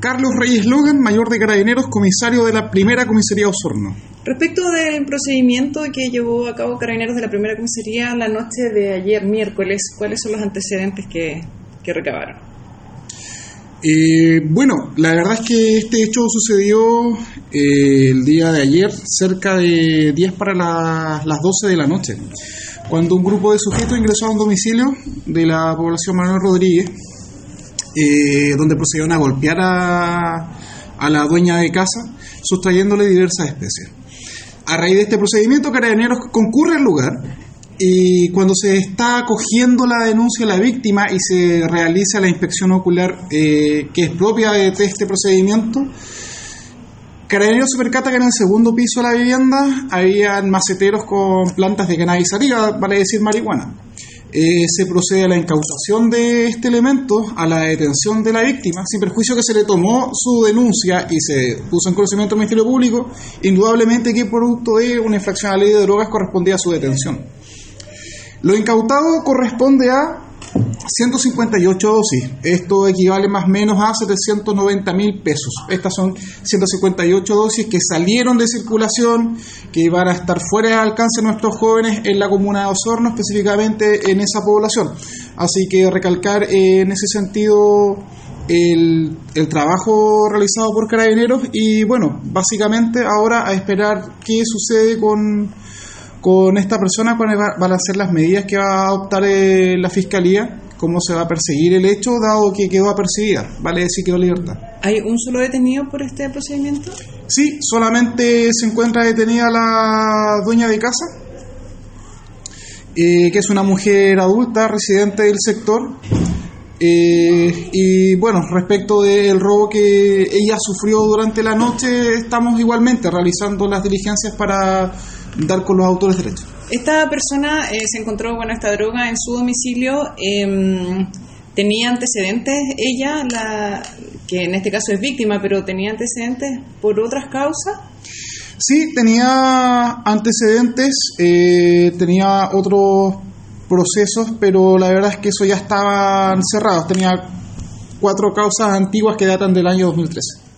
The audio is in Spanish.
Carlos Reyes Logan, mayor de carabineros, comisario de la primera comisaría Osorno. Respecto del procedimiento que llevó a cabo Carabineros de la primera comisaría la noche de ayer, miércoles, ¿cuáles son los antecedentes que, que recabaron? Eh, bueno, la verdad es que este hecho sucedió eh, el día de ayer, cerca de 10 para la- las 12 de la noche, cuando un grupo de sujetos ingresó a un domicilio de la población Manuel Rodríguez, eh, donde procedieron a golpear a, la dueña de casa, sustrayéndole diversas especies. A raíz de este procedimiento, Carabineros concurre al lugar y cuando se está cogiendo la denuncia de la víctima y se realiza la inspección ocular eh, que es propia de este procedimiento, Carabineros se percata que en el segundo piso de la vivienda habían maceteros con plantas de cannabis sativa, vale decir marihuana. Eh, se procede a la incautación de este elemento, a la detención de la víctima, sin perjuicio que se le tomó su denuncia y se puso en conocimiento del Ministerio Público, indudablemente que producto de una infracción a la ley de drogas correspondía a su detención. Lo incautado corresponde a 158 dosis. Esto equivale más o menos a 790 mil pesos. Estas son 158 dosis que salieron de circulación, que iban a estar fuera de alcance de nuestros jóvenes en la comuna de Osorno, específicamente en esa población. Así que recalcar en ese sentido el, trabajo realizado por carabineros y bueno, básicamente ahora a esperar qué sucede con con esta persona cuáles va- van a ser las medidas que va a adoptar eh, la fiscalía, cómo se va a perseguir el hecho, dado que quedó apercibida, vale decir quedó libertad. ¿Hay un solo detenido por este procedimiento? Sí, solamente se encuentra detenida la dueña de casa, eh, que es una mujer adulta, residente del sector. Eh, y bueno, respecto del robo que ella sufrió durante la noche, estamos igualmente realizando las diligencias para dar con los autores de derecho. Esta persona eh, se encontró con esta droga en su domicilio. em, ¿Tenía antecedentes ella, la, que en este caso es víctima, pero tenía antecedentes por otras causas? Sí, tenía antecedentes, eh, tenía otros procesos, pero la verdad es que eso ya estaban cerrados. Tenía cuatro causas antiguas que datan del año 2013.